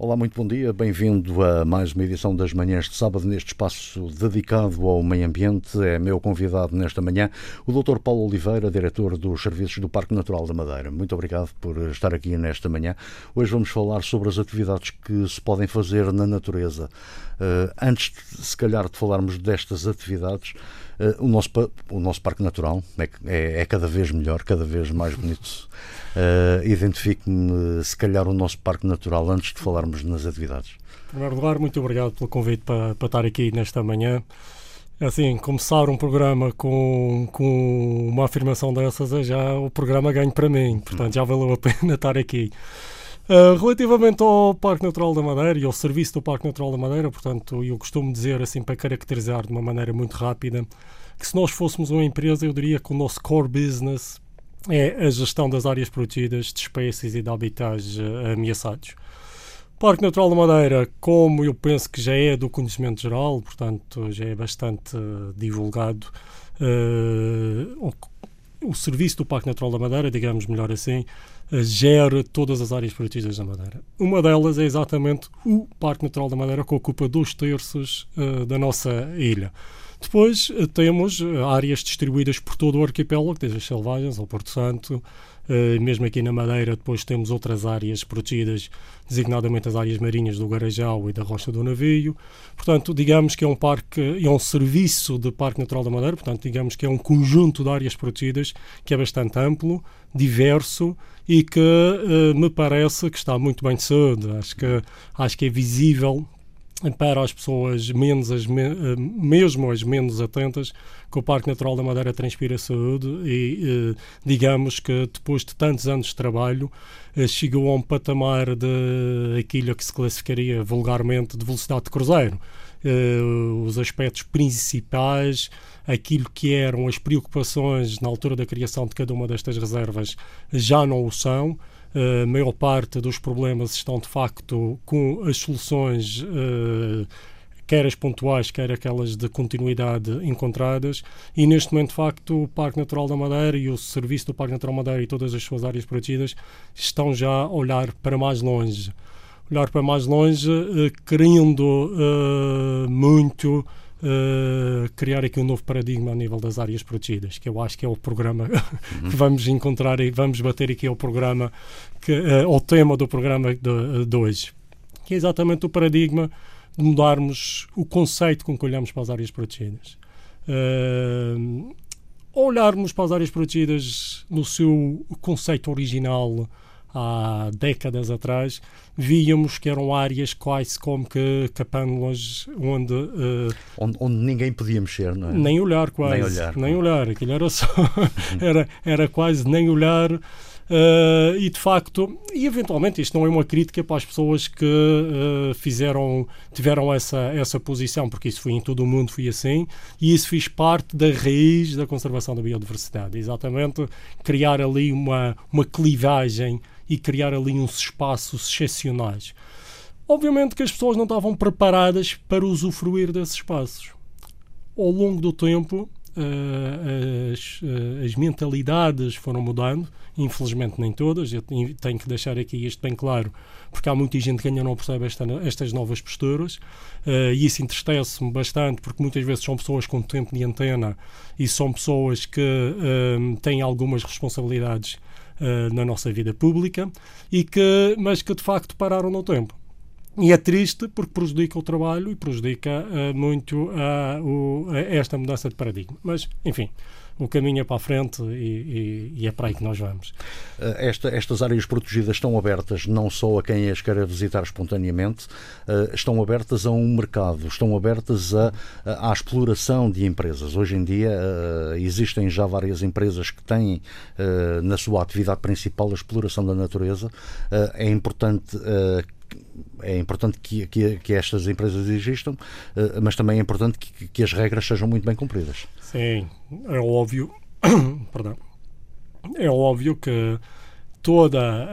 Olá, muito bom dia. Bem-vindo a mais uma edição das Manhãs de Sábado, neste espaço dedicado ao meio ambiente. É meu convidado nesta manhã o Dr. Paulo Oliveira, diretor dos Serviços do Parque Natural da Madeira. Muito obrigado por estar aqui nesta manhã. Hoje vamos falar sobre as atividades que se podem fazer na natureza. Uh, antes, se calhar, de falarmos destas atividades, o, nosso, o nosso Parque Natural é, é, é, cada vez melhor, cada vez mais bonito. Uh, Identifique-me, se calhar, o nosso Parque Natural antes de falarmos nas atividades. Em primeiro lugar, muito obrigado pelo convite para, para estar aqui nesta manhã. Assim, começar um programa com, com uma afirmação dessas é já o programa ganho para mim, portanto já valeu a pena estar aqui. Uh, relativamente ao Parque Natural da Madeira e ao serviço do Parque Natural da Madeira, portanto, eu costumo dizer, assim, para caracterizar de uma maneira muito rápida, que se nós fôssemos uma empresa, eu diria que o nosso core business é a gestão das áreas protegidas de espécies e de habitats uh, ameaçados. Parque Natural da Madeira, como eu penso que já é do conhecimento geral, portanto, já é bastante uh, divulgado, o, o serviço do Parque Natural da Madeira, digamos melhor assim, gera todas as áreas protegidas da Madeira. Uma delas é exatamente o Parque Natural da Madeira, que ocupa dois terços uh, da nossa ilha. Depois uh, temos eh, áreas distribuídas por todo o arquipélago, desde as selvagens ao Porto Santo, Uh, mesmo aqui na Madeira, depois temos outras áreas protegidas, designadamente as áreas marinhas do Garajal e da Rocha do Navio. Portanto, digamos que é um parque, é um serviço de Parque Natural da Madeira, portanto, digamos que é um conjunto de áreas protegidas que é bastante amplo, diverso e que me parece que está muito bem de saúde. Acho que, acho que é visível para as pessoas menos as me, eh, mesmo as menos atentas que o Parque Natural da Madeira transpira saúde e eh, digamos que depois de tantos anos de trabalho chegou a um patamar de aquilo que se classificaria vulgarmente de velocidade de cruzeiro. os aspectos principais aquilo que eram as preocupações na altura da criação de cada uma destas reservas já não o são. A maior parte dos problemas estão de facto com as soluções, uh, quer as pontuais, quer aquelas de continuidade encontradas, e neste momento, de facto, o Parque Natural da Madeira e o serviço do Parque Natural da Madeira e todas as suas áreas protegidas estão já a olhar para mais longe. Olhar para mais longe, uh, querendo uh, muito uh, criar aqui um novo paradigma a nível das áreas protegidas, que eu acho que é o programa que vamos encontrar e vamos bater aqui ao programa, que, uh, ao tema do programa de, de hoje, que é exatamente o paradigma de mudarmos o conceito com que olhamos para as áreas protegidas. Uh, olharmos para as áreas protegidas no seu conceito original, há décadas atrás, víamos que eram áreas quase como que capânulas onde, uh, onde, onde. ninguém podia mexer, não é? Nem olhar, quase. Nem olhar. Nem olhar. Aquilo era só. era, era quase nem olhar. Uh, e de facto, e eventualmente isto não é uma crítica para as pessoas que uh, fizeram, tiveram essa, essa posição, porque isso foi em todo o mundo, foi assim, e isso fez parte da raiz da conservação da biodiversidade. Exatamente, criar ali uma, uma clivagem e criar ali uns espaços excepcionais. Obviamente que as pessoas não estavam preparadas para usufruir desses espaços. Ao longo do tempo, uh, as, uh, as, mentalidades foram mudando, infelizmente nem todas, eu tenho que deixar aqui isto bem claro, porque há muita gente que ainda não percebe esta, estas novas posturas, uh, e isso entristece-me bastante, porque muitas vezes são pessoas com tempo de antena e são pessoas que têm algumas responsabilidades na nossa vida pública, e que, mas que de facto pararam no tempo. E é triste porque prejudica o trabalho e prejudica uh, muito a esta mudança de paradigma. Mas, enfim, o caminho é para a frente e, e, e é para aí que nós vamos. Eh, esta, estas áreas protegidas estão abertas não só a quem as quer visitar espontaneamente, uh, estão abertas a um mercado, estão abertas a, a, à exploração de empresas. Hoje em dia uh, existem já várias empresas que têm uh, na sua atividade principal a exploração da natureza. é importante é importante que, que, que, estas empresas existam, mas também é importante que, que, as regras sejam muito bem cumpridas. Sim, é óbvio, perdão, é óbvio que toda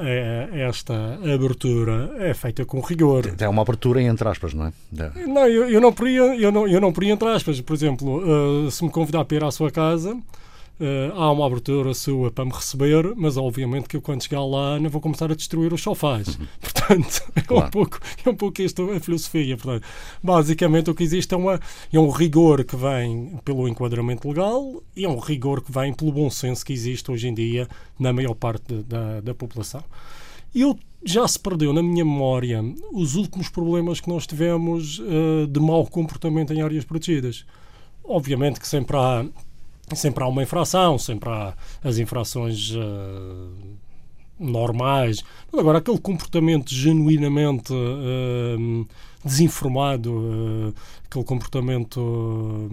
esta abertura é feita com rigor. É uma abertura entre aspas, não é? é. Não, eu, eu, não poria, eu, não, eu não poria entre aspas. Por exemplo, uh, se me convidar para ir à sua casa, Uh, há uma abertura sua para me receber, mas obviamente que eu quando chegar lá não vou começar a destruir os sofás. Uhum. Portanto, é, claro. um pouco, é um pouco isto a filosofia. Portanto, basicamente o que existe é, uma, é um rigor que vem pelo enquadramento legal e é um rigor que vem pelo bom senso que existe hoje em dia na maior parte de, da, da população. Eu já se perdeu na minha memória os últimos problemas que nós tivemos uh, de mau comportamento em áreas protegidas. Obviamente que sempre há sempre há uma infração, sempre há as infrações uh, normais. Agora, aquele comportamento genuinamente uh, desinformado, uh, aquele comportamento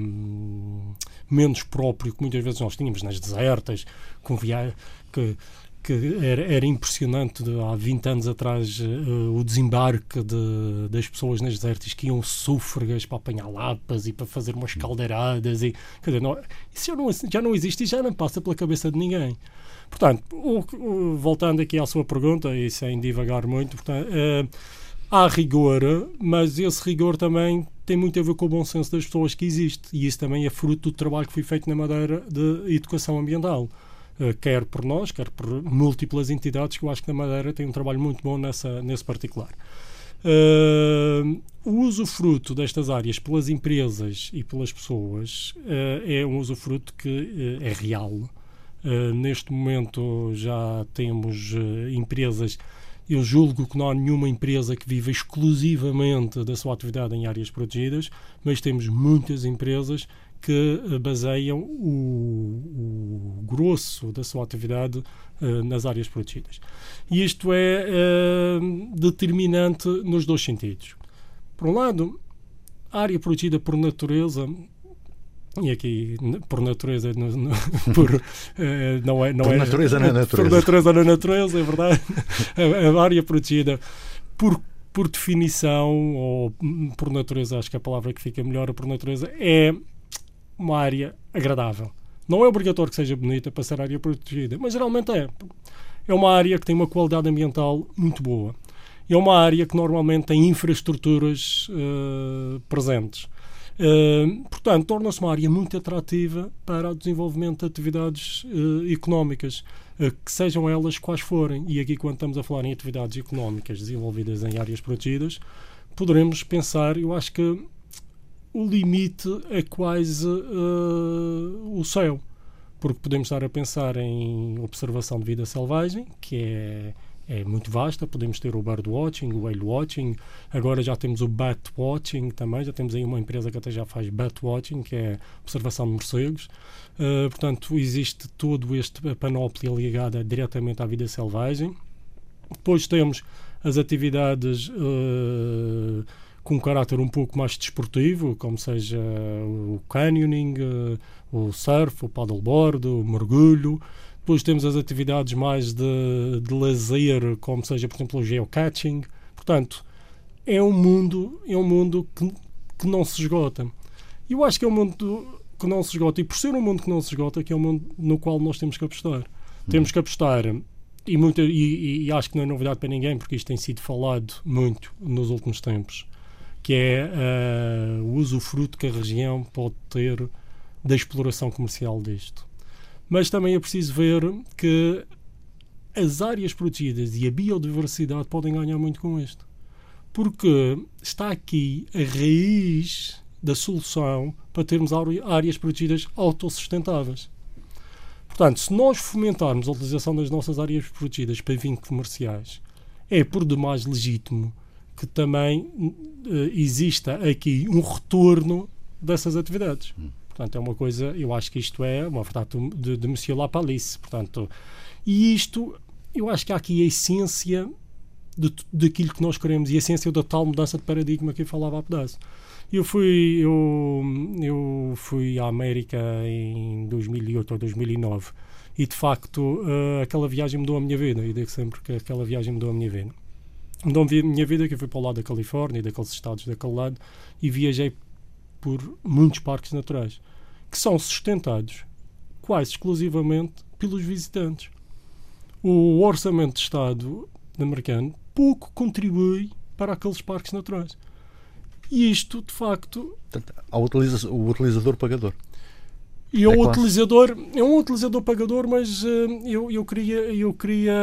menos próprio que muitas vezes nós tínhamos nas desertas, com via que que era, era impressionante de, há 20 anos atrás uh, o desembarque de, das pessoas nas desertas que iam súfregas para apanhar lapas e para fazer umas caldeiradas e quer dizer, não, isso já não, já não existe e já não passa pela cabeça de ninguém. Portanto, o, o, voltando aqui à sua pergunta e sem divagar muito, portanto, uh, há rigor, mas esse rigor também tem muito a ver com o bom senso das pessoas que existe e isso também é fruto do trabalho que foi feito na Madeira de educação ambiental. Eh, quer por nós, quer por múltiplas entidades, que eu acho que na Madeira tem um trabalho muito bom nessa, nesse particular. Uh, o usufruto destas áreas pelas empresas e pelas pessoas uh, é um usufruto que uh, é real. neste momento já temos empresas. Eu julgo que não há nenhuma empresa que viva exclusivamente da sua atividade em áreas protegidas, mas temos muitas empresas que eh, baseiam o, o grosso da sua atividade uh, nas áreas protegidas. E isto é uh, determinante nos dois sentidos. Por um lado, a área protegida por natureza e aqui por natureza no, no, por, não é não por é natureza na natureza por natureza na natureza é verdade a, a área protegida por por definição ou por natureza acho que a palavra que fica melhor por natureza é uma área agradável. Não é obrigatório que seja bonita para ser área protegida, mas geralmente é. É uma área que tem uma qualidade ambiental muito boa. É uma área que normalmente tem infraestruturas uh, presentes. Uh, portanto, torna-se uma área muito atrativa para o desenvolvimento de atividades uh, económicas, que sejam elas quais forem. E aqui, quando estamos a falar em atividades económicas desenvolvidas em áreas protegidas, poderemos pensar, eu acho que o limite é quase uh, o céu. Porque podemos estar a pensar em observação de vida selvagem, que é, é muito vasta. Podemos ter o birdwatching, o whale watching. Agora já temos o bat watching também. Já temos aí uma empresa que até já faz bat watching, que é observação de morcegos. Uh, portanto, existe todo este panóplia ligada diretamente à vida selvagem. Depois temos as atividades uh, com um caráter um pouco mais desportivo, como seja o canyoning, eh, o surf, o paddleboard, o mergulho. Depois temos as atividades mais de, de lazer, como seja, por exemplo, o geocaching. Portanto, é um mundo, é um mundo que, que não se esgota. E eu acho que é um mundo que não se esgota. E por ser um mundo que não se esgota, que é um mundo no qual nós temos que apostar. Hum. Temos que apostar e, muito, e, e, acho que não é novidade para ninguém, porque isto tem sido falado muito nos últimos tempos que é uh, o usufruto que a região pode ter da exploração comercial disto. Mas também é preciso ver que as áreas protegidas e a biodiversidade podem ganhar muito com isto. Porque está aqui a raiz da solução para termos áreas protegidas autossustentáveis. Portanto, se nós fomentarmos a utilização das nossas áreas protegidas para fins comerciais, é por demais legítimo que também uh, exista aqui um retorno dessas atividades. Hum. Portanto, é uma coisa, eu acho que isto é uma verdade de, de Monsieur Lapalisse. Portanto, e isto, eu acho que há aqui a essência de, daquilo que nós queremos e a essência da tal mudança de paradigma que eu falava há pedaço. Eu fui, eu, eu fui à América em 2008 ou 2009 e de facto uh, aquela viagem mudou a minha vida. Eu digo sempre que aquela viagem mudou a minha vida mudou a minha vida que eu fui para o lado da Califórnia, daqueles estados daquele lado, e viajei por muitos parques naturais que são sustentados quase exclusivamente pelos visitantes. O orçamento de Estado americano pouco contribui para aqueles parques naturais. E isto, de facto. Portanto, o utilizador pagador. E é um utilizador, é um utilizador pagador, mas uh, eu, eu, queria, eu queria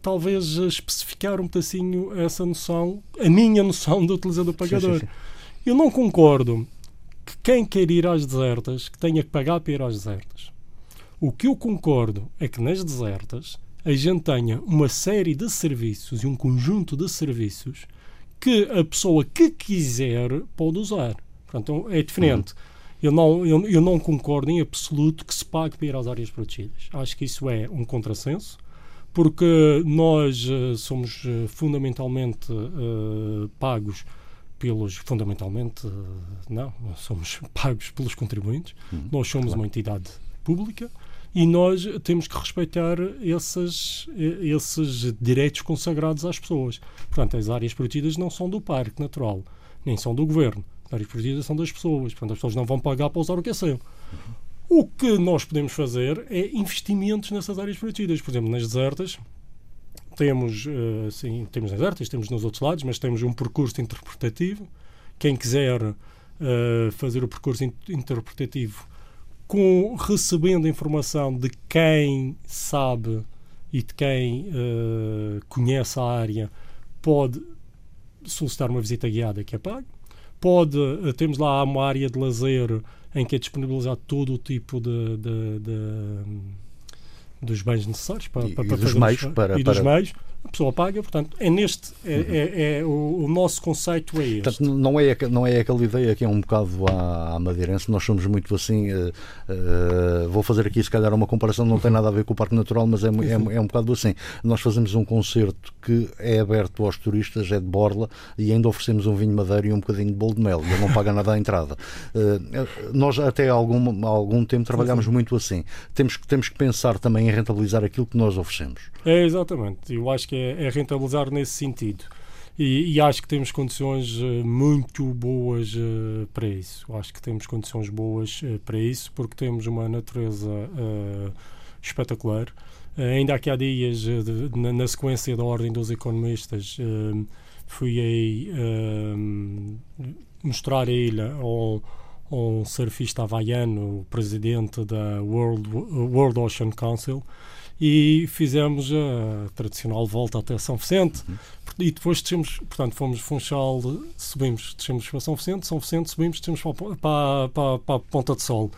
talvez especificar um pedacinho essa noção, a minha noção do utilizador pagador. Sim, sim, sim. Eu não concordo que quem quer ir às desertas que tenha que pagar para ir às desertas. O que eu concordo é que nas desertas a gente tenha uma série de serviços e um conjunto de serviços que a pessoa que quiser pode usar. Portanto, é diferente. Uhum. Eu não, eu, eu não concordo em absoluto que se pague para ir às áreas protegidas. Acho que isso é um contrassenso, porque nós uh, somos uh, fundamentalmente uh, pagos pelos, fundamentalmente, não, somos pagos pelos contribuintes. Uhum. Nós somos claro. uma entidade pública e nós temos que respeitar esses, esses direitos consagrados às pessoas. Portanto, as áreas protegidas não são do Parque Natural, nem são do Governo. Protegidas são das pessoas. Portanto, as pessoas não vão pagar para usar o que é seu. O que nós podemos fazer é investimentos nessas áreas protegidas. Por exemplo, nas desertas, temos, uh, sim, temos nas desertas, temos nos outros lados, mas temos um percurso interpretativo. Quem quiser uh, fazer o percurso interpretativo com recebendo informação de quem sabe e de quem uh, conhece a área, pode solicitar uma visita guiada que é paga. Pode, uh, temos lá uma área de lazer em que é disponibilizado todo o tipo de, de, de dos bens necessários para, e, para, para e dos meios para, e dos meios a pessoa paga, portanto, é neste, é, uhum. é, é o, o, nosso conceito é este. Portanto, não é, não é aquela ideia que é um bocado à, à madeirense, nós somos muito assim, uh, uh, vou fazer aqui se calhar uma comparação, não tem nada a ver com o Parque Natural, mas é, é, é um bocado assim. Nós fazemos um concerto que é aberto aos turistas, é de borla, e ainda oferecemos um vinho madeira e um bocadinho de bolo de mel, ele não paga nada à entrada. Uh, nós até há algum, há algum tempo trabalhamos muito assim. Temos, temos que pensar também em rentabilizar aquilo que nós oferecemos. É, exatamente. Eu acho que é, é rentabilizar nesse sentido. E, e, acho que temos condições uh, muito boas uh, para isso. Acho que temos condições boas uh, para isso, porque temos uma natureza espetacular. ainda aqui há dias, de, na, na, sequência da Ordem dos Economistas, fui aí mostrar a ilha ao, ao surfista havaiano, o presidente da World, World Ocean Council, e fizemos a tradicional volta até São Vicente uhum. e depois descemos, portanto fomos Funchal, subimos, descemos para São Vicente, São Vicente, subimos, descemos para, para, para, para a Ponta de Sol.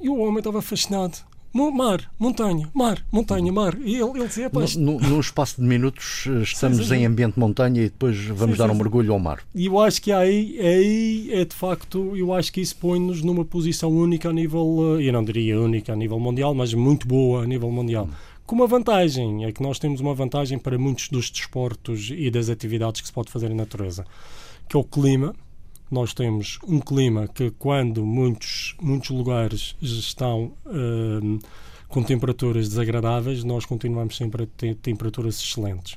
E o homem estava fascinado mar, montanha, mar, montanha, mar. E ele, ele dizia, pois... no, no, espaço de minutos eh, estamos sim, sim. em ambiente montanha e depois vamos sim, dar um mergulho ao mar. E eu acho que aí, aí é de facto, eu acho que isso põe-nos numa posição única a nível, eh, eu não diria única a nível mundial, mas muito boa a nível mundial. Com uma vantagem, é que nós temos uma vantagem para muitos dos desportos e das atividades que se pode fazer na natureza, que é o clima nós temos um clima que, quando muitos, muitos lugares estão uh, com temperaturas desagradáveis, nós continuamos sempre a ter temperaturas excelentes.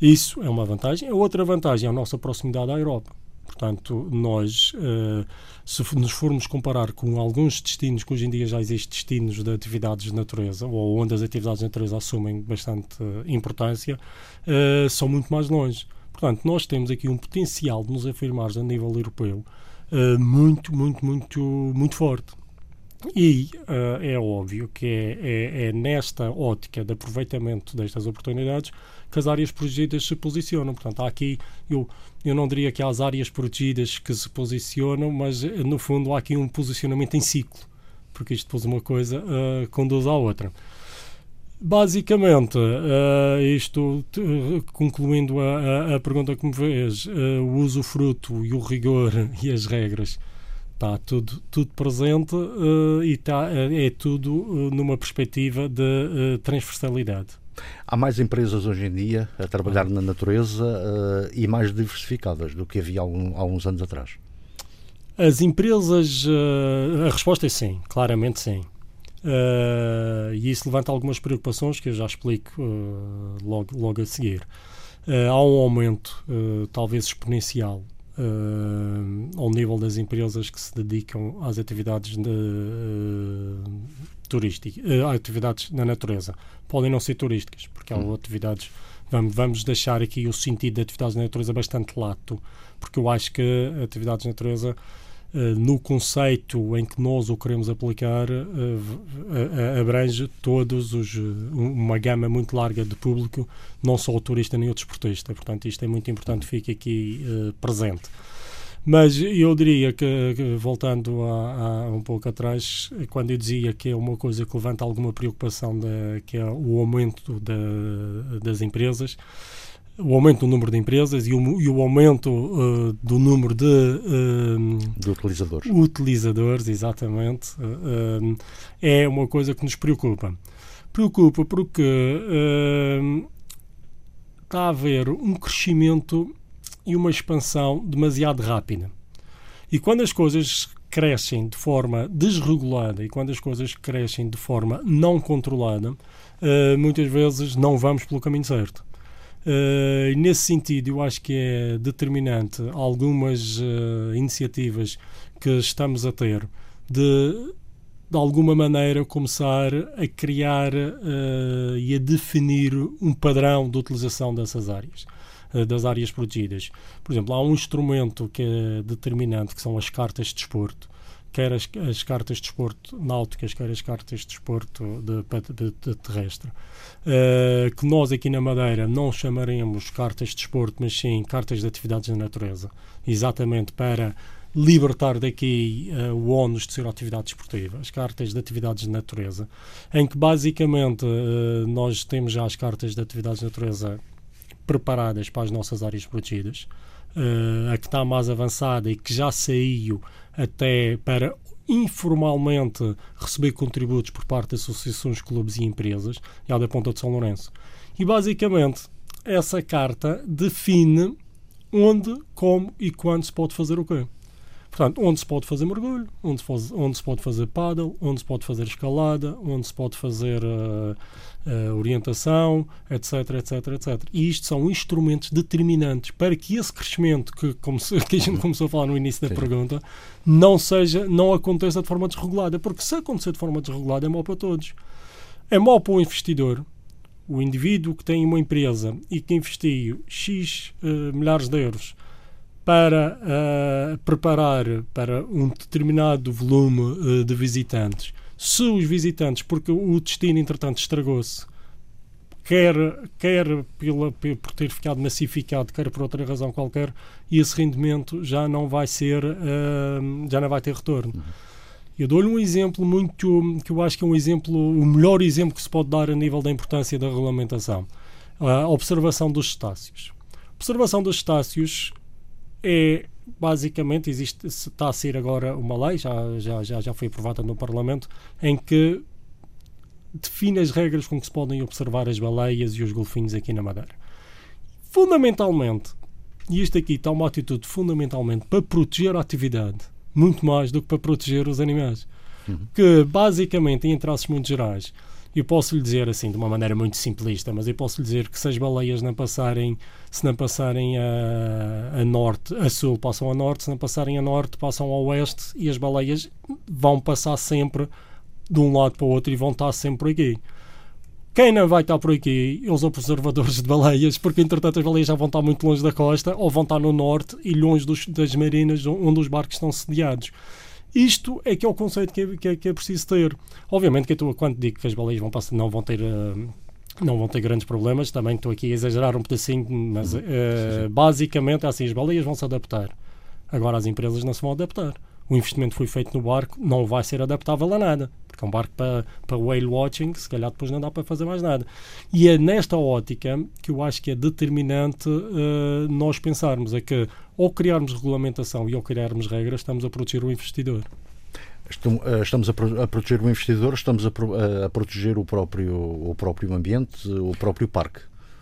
Isso é uma vantagem. A outra vantagem é a nossa proximidade à Europa. Portanto, nós, uh, se nos formos comparar com alguns destinos, que hoje em dia já existem destinos de atividades de natureza, ou onde as atividades de natureza assumem bastante uh, importância, uh, são muito mais longe. Portanto, nós temos aqui um potencial de nos afirmar a nível europeu uh, muito, muito, muito, muito forte. E uh, é óbvio que é, é, é, nesta ótica de aproveitamento destas oportunidades que as áreas protegidas se posicionam. Portanto, há aqui, eu, eu não diria que há as áreas protegidas que se posicionam, mas no fundo há aqui um posicionamento em ciclo, porque isto depois uma coisa uh, conduz à outra. Basicamente, uh, isto, uh, concluindo a, a, a, pergunta que me fez, uh, o usufruto e o rigor e as regras está tudo, tudo presente e tá, é tudo numa perspectiva de transversalidade. Há mais empresas hoje em dia a trabalhar ah. na natureza e mais diversificadas do que havia há, um, há uns anos atrás? As empresas, a resposta é sim, claramente sim. Uh, e isso levanta algumas preocupações que eu já explico uh, logo, logo a seguir. Uh, há um aumento, talvez exponencial, ao nível das empresas que se dedicam às atividades de, turísticas, atividades na natureza. Podem não ser turísticas, porque há hum. atividades. Vamos, vamos deixar aqui o sentido de atividades na natureza bastante lato, porque eu acho que atividades na natureza no conceito em que nós o queremos aplicar, uh, abrange todos os uma gama muito larga de público, não só o turista nem o desportista. Portanto, isto é muito importante que fique aqui presente. Mas eu diria que, voltando a, a, um pouco atrás, quando eu dizia que é uma coisa que levanta alguma preocupação, de, que é o aumento das empresas, o aumento do número de empresas e o, e o aumento uh, do número de, uh, de utilizadores. utilizadores, exatamente, uh, é uma coisa que nos preocupa. Preocupa porque está a haver um crescimento e uma expansão demasiado rápida. E quando as coisas crescem de forma desregulada e quando as coisas crescem de forma não controlada, muitas vezes não vamos pelo caminho certo. Uh, nesse sentido, eu acho que é determinante algumas uh, iniciativas que estamos a ter de, de alguma maneira, começar a criar uh, e a definir um padrão de utilização dessas áreas, das áreas protegidas. Por exemplo, há um instrumento que é determinante, que são as cartas de desporto, quer as, as cartas de desporto náuticas, quer as cartas de desporto de, de, de terrestre, uh, que nós aqui na Madeira não chamaremos cartas de desporto, mas sim cartas de atividades da natureza, exatamente para libertar daqui uh, o ónus de ser atividade desportiva, as cartas de atividades de natureza, em que basicamente uh, nós temos já as cartas de atividades de natureza preparadas para as nossas áreas protegidas, uh, a que está mais avançada e que já saiu até para informalmente receber contributos por parte de associações, clubes e empresas, e a da Ponta de São Lourenço. E basicamente essa carta define onde, como e quando se pode fazer o quê. Portanto, onde se pode fazer mergulho, onde se, faz, onde se pode fazer paddle, onde se pode fazer escalada, onde se pode fazer uh, uh, orientação, etc, etc, etc. E isto são instrumentos determinantes para que esse crescimento que, como se, que a gente começou a falar no início da Sim. pergunta não seja, não aconteça de forma desregulada, porque se acontecer de forma desregulada é mau para todos. É mau para o investidor, o indivíduo que tem uma empresa e que investiu X uh, milhares de euros para uh, preparar para um determinado volume uh, de visitantes. Se os visitantes, porque o destino entretanto estragou-se, quer, quer pela, por ter ficado massificado, quer por outra razão qualquer, e esse rendimento já não vai ser, uh, já não vai ter retorno. Eu dou-lhe um exemplo muito, que eu acho que é um exemplo, o melhor exemplo que se pode dar a nível da importância da regulamentação. A observação dos cetáceos. A observação dos cetáceos é basicamente existe está a ser agora uma lei já já já já foi aprovada no Parlamento em que define as regras com que se podem observar as baleias e os golfinhos aqui na Madeira. Fundamentalmente, e isto aqui está uma atitude fundamentalmente para proteger a atividade, muito mais do que para proteger os animais. Uhum. Que basicamente, em traços muito gerais, eu posso lhe dizer assim de uma maneira muito simplista, mas eu posso lhe dizer que se as baleias não passarem, se não passarem a, a norte, a sul passam a norte, se não passarem a norte passam a oeste e as baleias vão passar sempre de um lado para o outro e vão estar sempre aqui. Quem não vai estar por aqui os observadores de baleias, porque entretanto as baleias já vão estar muito longe da costa ou vão estar no norte e longe dos, das marinas onde os barcos estão sediados. Isto é que é o conceito que é, que é, que é preciso ter. Obviamente que eu, quando digo que as baleias vão passar, não vão ter. Uh, não vão ter grandes problemas, também estou aqui a exagerar um pedacinho, mas uh, basicamente é assim, as baleias vão se adaptar. Agora as empresas não se vão adaptar. O investimento foi feito no barco, não vai ser adaptável a nada porque é um barco para, para whale watching, se calhar depois não dá para fazer mais nada. E é nesta ótica que eu acho que é determinante uh, nós pensarmos, é que ao criarmos regulamentação e ao criarmos regras, estamos a proteger o investidor. Eh, estamos a, proteger o investidor, estamos a, a, proteger o próprio, o próprio ambiente, o próprio parque.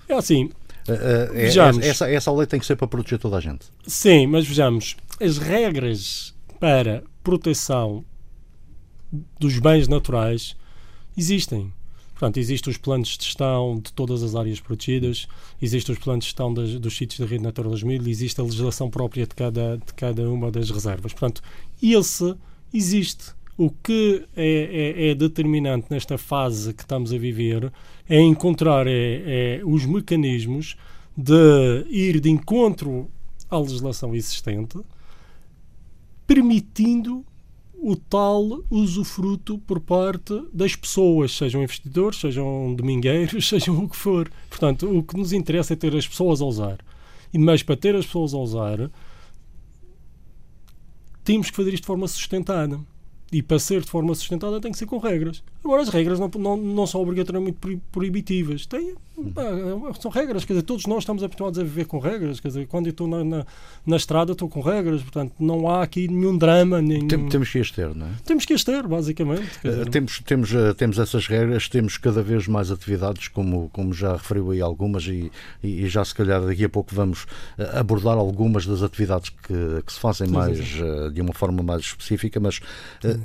É assim, Uh, vejamos. Essa, essa lei tem que ser para proteger toda a gente. Sim, mas vejamos, as regras para proteção dos bens naturais existem. Portanto, existem os planos de gestão de todas as áreas protegidas, existem os planos de gestão das, dos sítios da Rede Natura 2000, existe a legislação própria de cada, de cada uma das reservas. Portanto, esse existe. O que é, é, é determinante nesta fase que estamos a viver é encontrar é, é os mecanismos de ir de encontro à legislação existente, permitindo o tal usufruto por parte das pessoas, sejam investidores, sejam domingueiros, sejam o que for. Portanto, o que nos interessa é ter as pessoas a usar. Mas para ter as pessoas a usar, temos que fazer isto de forma sustentada e para ser de forma sustentada tem que ser com regras. Agora, as regras não, não, não são obrigatoriamente proibitivas. Tem, são regras, quer dizer, todos nós estamos habituados a viver com regras. Quer dizer, quando eu estou na, na, na estrada, estou com regras, portanto, não há aqui nenhum drama. Nenhum... Tem, temos que as ter, não é? Temos que as ter, basicamente. Uh, temos, temos, uh, temos essas regras, temos cada vez mais atividades, como, como já referiu aí algumas, e, e, já se calhar daqui a pouco vamos uh, abordar algumas das atividades que, que se fazem mais de uma forma mais específica, mas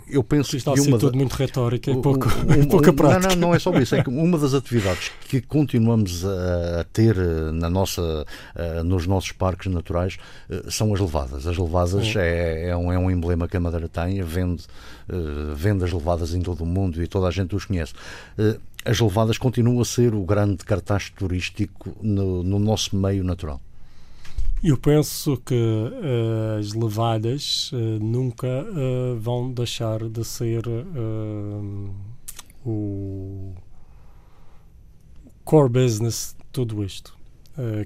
eu penso Isto que. Está uma tudo muito retórica e pouco, um, pouca prática. Não, não, não é só isso, é que uma das atividades que continuamos a, ter eh, na nossa, uh, nos nossos parques naturais uh, são as levadas. As levadas é, é, um, é um emblema que a Madeira tem, vende, vende as levadas em todo o mundo e toda a gente os conhece as levadas continuam a ser o grande cartaz turístico no, no nosso meio natural. Eu penso que uh, as levadas uh, nunca uh, vão deixar de ser o core business de tudo isto.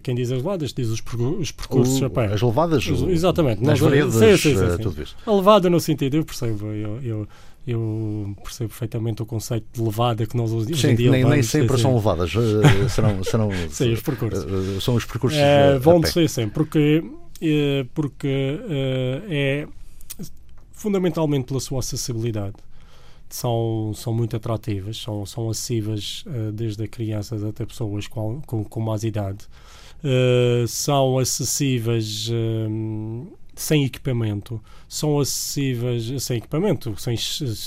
quem diz as levadas diz os, os percursos o. As levadas, os, exatamente. Nas veredas, sim, sim, sim, tudo isso. A levada no sentido, eu percebo, eu, eu eu percebo perfeitamente o conceito de levada que nós hoje Sim, em dia nem, nem sempre sim, são levadas, uh, serão, serão sim, os percursos. Uh, são os percursos uh, vão ser sempre, porque, porque é fundamentalmente pela sua acessibilidade. São, são muito atrativas, são, são acessíveis desde crianças até pessoas com, com, com mais idade. são acessíveis sem equipamento, são acessíveis, sem equipamento, sem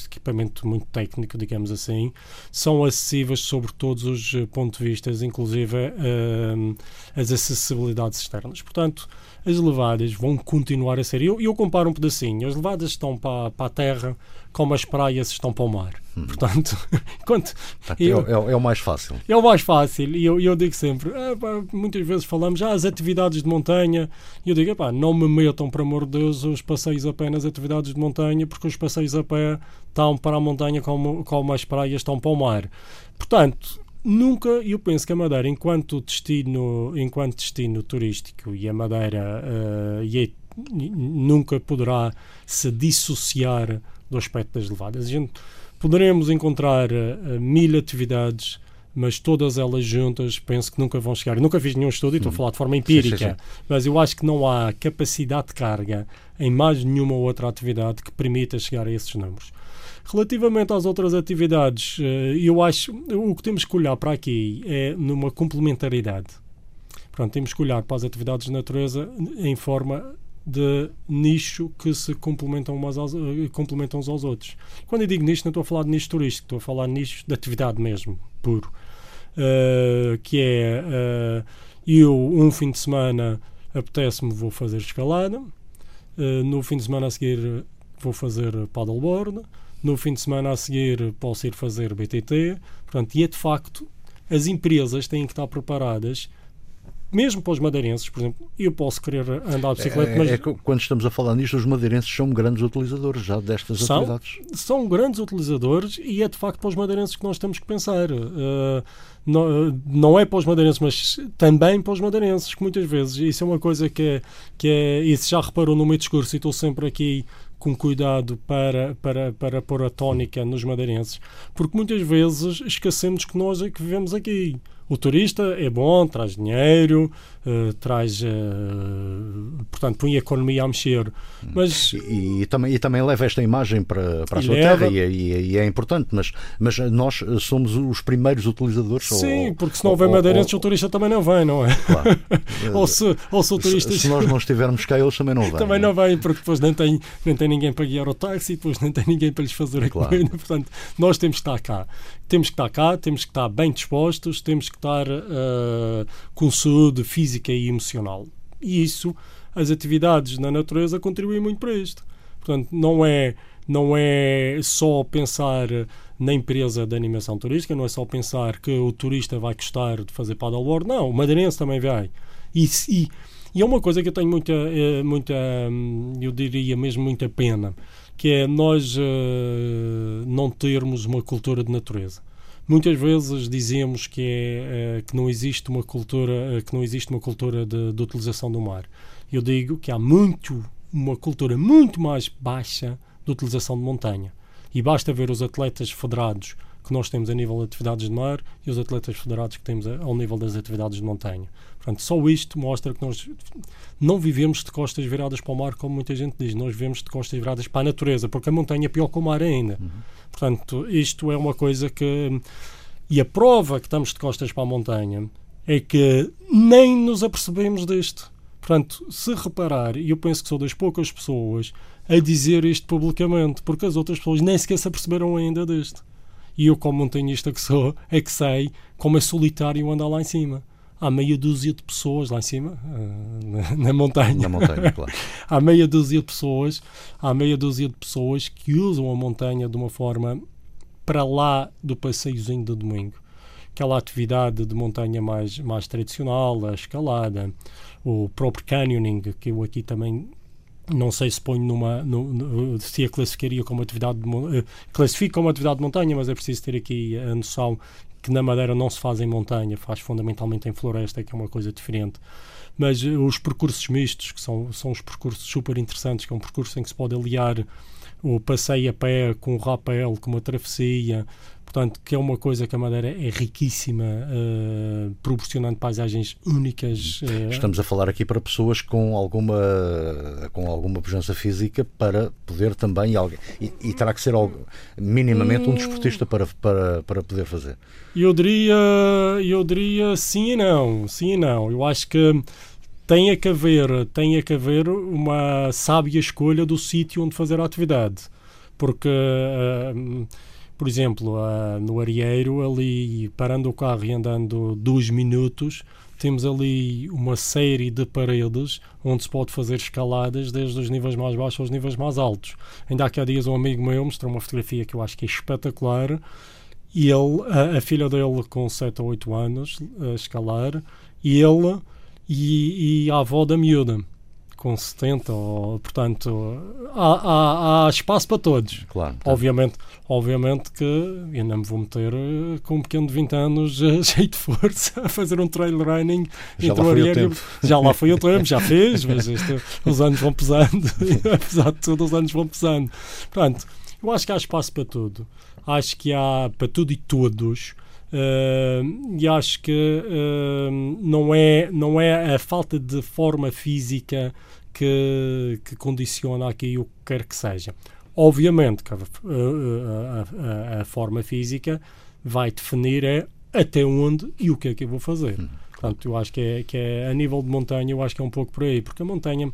equipamento muito técnico, digamos assim, são acessíveis sobre todos os pontos de vista, inclusive uh, as acessibilidades externas. Portanto, as levadas vão continuar a ser. Eu, eu comparo um pedacinho. As levadas estão para, para a terra como as praias estão para o mar. Hum. Portanto, quanto, eu, é, é, é, o mais fácil. É o mais fácil. E eu, eu digo sempre, ah, pá, muitas vezes falamos já ah, as atividades de montanha. E eu digo, pá, não me metam, por amor de Deus, os passeios a pé nas atividades de montanha, porque os passeios a pé estão para a montanha como, como as praias estão para o mar. Portanto, nunca eu penso que a Madeira enquanto destino enquanto destino turístico e a Madeira uh, e é, nunca poderá se dissociar do aspecto das levadas a gente poderemos encontrar uh, mil atividades mas todas elas juntas penso que nunca vão chegar. Eu nunca fiz nenhum estudo e estou a falar de forma empírica, sim, sim, sim. mas eu acho que não há capacidade de carga em mais nenhuma outra atividade que permita chegar a esses números. Relativamente às outras atividades, eh, eu acho o que temos que olhar para aqui é numa complementaridade. Portanto, temos que olhar para as atividades de natureza em forma de nicho que se complementam, umas aos, eh, complementam uns aos outros. Quando eu digo nicho, não estou a falar de nicho turístico, estou a falar de nicho de atividade mesmo, puro. Uh, que é uh, eu, um fim de semana, apetece-me, vou fazer escalada, uh, no fim de semana a seguir vou fazer paddleboard, no fim de semana a seguir posso ir fazer BTT. Portanto, e é de facto, as empresas têm que estar preparadas mesmo para os madeirenses, por exemplo, eu posso querer andar de bicicleta, é, mas... É, quando estamos a falar nisto, os madeirenses são grandes utilizadores já destas são, atividades. São grandes utilizadores e é de facto para os madeirenses que nós temos que pensar. Uh, não, não é para os madeirenses, mas também para os madeirenses, que muitas vezes, isso é uma coisa que é, que é isso já reparou no meu discurso e estou sempre aqui com cuidado para, para, para pôr a tónica nos madeirenses, porque muitas vezes esquecemos que nós é que vivemos aqui. O turista é bom, traz dinheiro, uh, traz, uh, portanto, põe a economia a mexer. Mas, e, e, também, e também leva esta imagem para, para a sua leva, terra e, é, e, é, e, é importante, mas, mas nós somos os primeiros utilizadores. Sim, ou, porque se não vem madeirenses, o turista também não vem, não é? Claro. ou, se, ou se o turista... Se, se, nós não estivermos cá, eles também não vêm. Também não vêm, porque depois nem tem, nem tem ninguém para guiar o táxi, depois nem tem ninguém para lhes fazer a claro. comida. Portanto, nós temos que estar cá. Temos que estar cá, temos que estar bem dispostos, temos que estar uh, com saúde física e emocional. E isso, as atividades na natureza contribuem muito para isto. Portanto, não é, não é só pensar na empresa de animação turística, não é só pensar que o turista vai gostar de fazer paddleboard, não, o madeirense também vai. E, e, E é uma coisa que eu tenho muita, eh, muita hum, eu diria mesmo muita pena, que é nós uh, não termos uma cultura de natureza. Muitas vezes dizemos que, é, uh, que não existe uma cultura, uh, que não existe uma cultura de, de utilização do mar. Eu digo que há muito, uma cultura muito mais baixa de utilização de montanha. E basta ver os atletas federados que nós temos a nível de atividades de mar e os atletas federados que temos ao nível das atividades de montanha. Portanto, só isto mostra que nós não vivemos de costas viradas para o mar, como muita gente diz. Nós vivemos de costas viradas para a natureza, porque a montanha é pior que o mar ainda. Uhum. Portanto, isto é uma coisa que. E a prova que estamos de costas para a montanha é que nem nos apercebemos disto. Portanto, se reparar, e eu penso que sou das poucas pessoas a dizer isto publicamente, porque as outras pessoas nem sequer se aperceberam ainda disto. E eu, como montanhista que sou, é que sei como é solitário andar lá em cima. Há meia dúzia de pessoas lá em cima, uh, na, na, montanha. Na montanha, claro. há meia dúzia de pessoas, há meia dúzia de pessoas que usam a montanha de uma forma para lá do passeiozinho de domingo. Aquela atividade de montanha mais, mais tradicional, a escalada, o próprio canyoning, que eu aqui também não sei se ponho numa no, se a classificaria como atividade de, uh, classifico como atividade de montanha, mas é preciso ter aqui a noção que na Madeira não se faz em montanha, faz fundamentalmente em floresta, que é uma coisa diferente. Mas uh, os percursos mistos, que são, são os percursos super interessantes, que é um percurso em que se pode aliar o passeio a pé com o rapel, com uma travessia, portanto, que é uma coisa que a Madeira é riquíssima, uh, proporcionando paisagens únicas. Uh... Estamos a falar aqui para pessoas com alguma, com alguma pujança física para poder também, e, e terá que ser algo, minimamente um desportista para, para, para poder fazer. Eu diria, eu diria sim e não, sim e não. Eu acho que tem que haver, tem que haver uma sábia escolha do sítio onde fazer a atividade, porque uh, por exemplo, uh, no Arieiro, ali parando o carro e andando dois minutos, temos ali uma série de paredes onde se pode fazer escaladas desde os níveis mais baixos aos níveis mais altos. Ainda há dias um amigo meu mostrou uma fotografia que eu acho que é espetacular e ele, a, a filha dele com 7 ou 8 anos a escalar e ele e, e a avó da miúda com 70, ou, portanto, há, há, há, espaço para todos. Claro. Obviamente, obviamente que eu não me vou meter eh, com um pequeno de 20 anos eh, cheio de força a fazer um trail running já lá foi o tempo. Já lá foi o tempo, já fez, mas isto, os anos vão pesando, apesar de tudo, os anos vão pesando. Portanto, eu acho que há espaço para tudo. Acho que há para tudo e todos. Uh, e acho que uh, não, é, não é a falta de forma física que, que condiciona aqui o que quer que seja. Obviamente que a, a, a, a, forma física vai definir é até onde e o que é que eu vou fazer. Hum. Portanto, eu acho que é, que é a nível de montanha, eu acho que é um pouco por aí, porque a montanha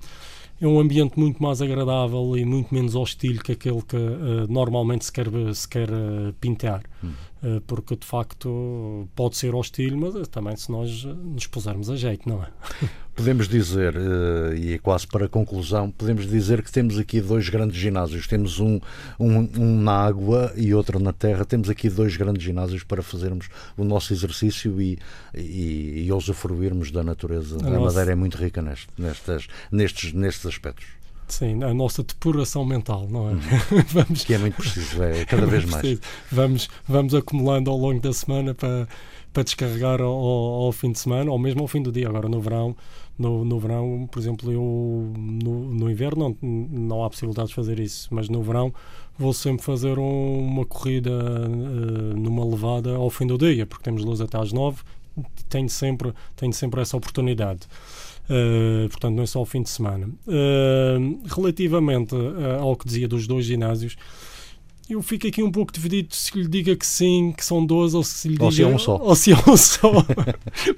é um ambiente muito mais agradável e muito menos hostil que aquele que uh, normalmente se quer, se quer uh, pintar. Hum. Uh, porque de facto pode ser hostil, mas também se nós nos pusermos a jeito, não é? Podemos dizer, e é quase para conclusão, podemos dizer que temos aqui dois grandes ginásios. Temos um, um, um na água e outro na terra. Temos aqui dois grandes ginásios para fazermos o nosso exercício e, e, e usufruirmos da natureza. A, a nossa... Madeira é muito rica neste, nestes, nestes, nestes aspectos. Sim, a nossa depuração mental, não é? Hum. vamos, que é muito preciso, é cada vez mais. Vamos, vamos acumulando ao longo da semana para, para descarregar ao, ao, fim de semana, ou mesmo ao fim do dia. Agora no verão, no, no verão, por exemplo, eu no, no inverno não, não há possibilidade de fazer isso, mas no verão vou sempre fazer um, uma corrida uh, numa levada ao fim do dia, porque temos luz até às nove, tenho sempre, tenho sempre essa oportunidade. Uh, portanto, não é só o fim de semana. Uh, relativamente uh, ao que dizia dos dois ginásios, eu fico aqui um pouco dividido se lhe diga que sim, que são 12, ou se lhe ou diga. Se é um só. Ou se é um só.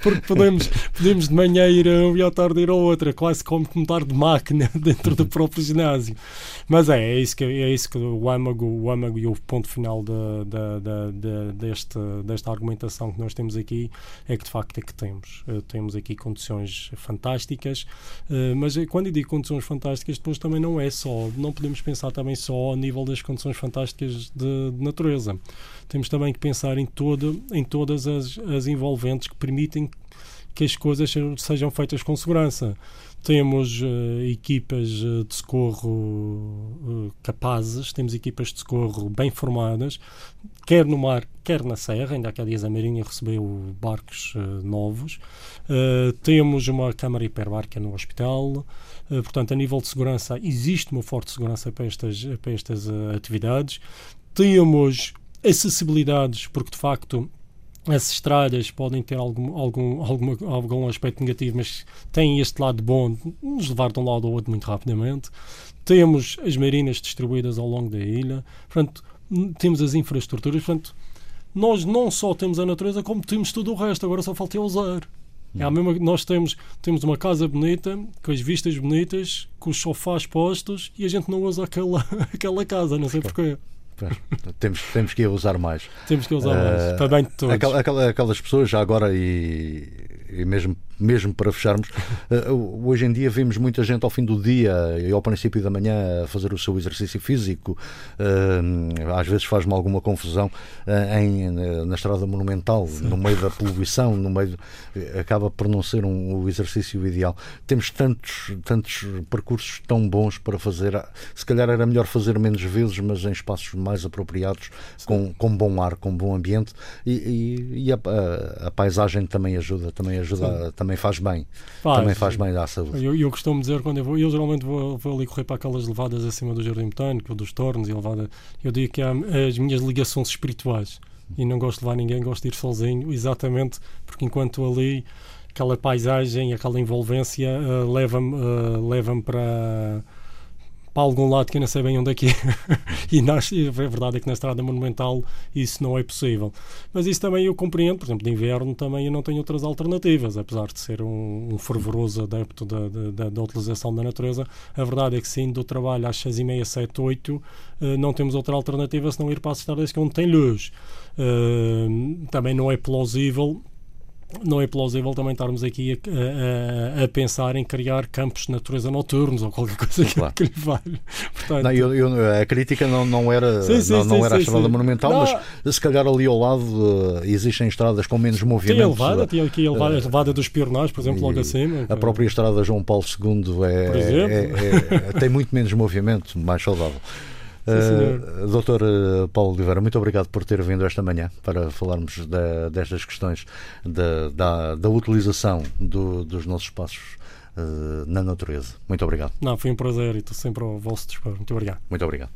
Porque podemos, podemos de manhã ir a um e à tarde ir a outra, quase como mudar de máquina dentro do próprio ginásio. Mas é, é isso que, é isso que o âmago, o âmago e o ponto final de, de, de, de, deste, desta argumentação que nós temos aqui é que de facto é que temos. Uh, temos aqui condições fantásticas, uh, mas quando eu digo condições fantásticas, depois também não é só, não podemos pensar também só ao nível das condições fantásticas de, de natureza. Temos também que pensar em, todo, em todas as, as envolventes que permitem que as coisas sejam feitas com segurança. Temos uh, equipas de socorro uh, capazes, temos equipas de socorro bem formadas, quer no mar, quer na serra. Ainda há dias a Marinha recebeu barcos uh, novos. temos uma câmara hiperbárquica no hospital. portanto, a nível de segurança, existe uma forte segurança para estas, para estas atividades. Temos acessibilidades, porque de facto as estradas podem ter algum, algum, alguma, algum aspecto negativo, mas têm este lado bom de nos levar de um lado ao outro muito rapidamente. Temos as marinas distribuídas ao longo da ilha, portanto, temos as infraestruturas, portanto, nós não só temos a natureza, como temos tudo o resto, agora só falta usar. É a mesma, nós temos, temos uma casa bonita, com as vistas bonitas, com os sofás postos e a gente não usa aquela, aquela casa, não sei porquê temos, temos que usar mais. Temos que usar mais, uh, para bem de todos. Aquelas, aquelas pessoas, já agora, e, e mesmo mesmo para fecharmos, uh, hoje em dia vemos muita gente ao fim do dia e ao princípio da manhã a fazer o seu exercício físico. Uh, às vezes faz-me alguma confusão uh, em, na estrada monumental, Sim. no meio da poluição, no meio acaba por não ser um, o exercício ideal. Temos tantos, tantos percursos tão bons para fazer. Se calhar era melhor fazer menos vezes, mas em espaços mais apropriados, com, com bom ar, com bom ambiente e, e, e a, a, a, paisagem também ajuda, também ajuda, também faz bem. Faz, também faz bem à saúde. Eu, eu costumo dizer quando eu vou, eu geralmente vou, vou ali correr para aquelas levadas acima do jardim botânico, dos tornos e levada. Eu digo que há as minhas ligações espirituais e não gosto de levar ninguém, gosto de ir sozinho, exatamente porque enquanto ali aquela paisagem, aquela envolvência uh, leva-me uh, leva para para algum lado que eu não sei bem onde é que é. e nas, a verdade é que na estrada monumental isso não é possível. Mas isso também eu compreendo, por exemplo, de inverno também eu não tenho outras alternativas, apesar de ser um, um fervoroso adepto da, da, da, utilização da natureza. A verdade é que sim, do trabalho às 6 e meia, 7, 8, não temos outra alternativa senão ir para as estradas que onde tem luz. Uh, também não é plausível não é plausível também estarmos aqui a, a, a, pensar em criar campos de natureza noturnos ou qualquer coisa claro. que, lhe valha. Portanto, não, eu, eu, a crítica não, não era, sim, sim, não, não sim, era a estrada monumental, não. mas se calhar ali ao lado uh, existem estradas com menos movimento. Tem a levada, tem aqui a levada, uh, a levada dos Pionais, por exemplo, logo acima. A própria estrada João Paulo II é, é, é, tem muito menos movimento, mais saudável. Uh, doutor eh, Paulo Oliveira, muito obrigado por ter vindo esta manhã para falarmos da, destas questões da, da, da utilização do, dos nossos espaços uh, na natureza. Muito obrigado. Não, foi um prazer e estou sempre ao vosso dispor. Muito obrigado. Muito obrigado.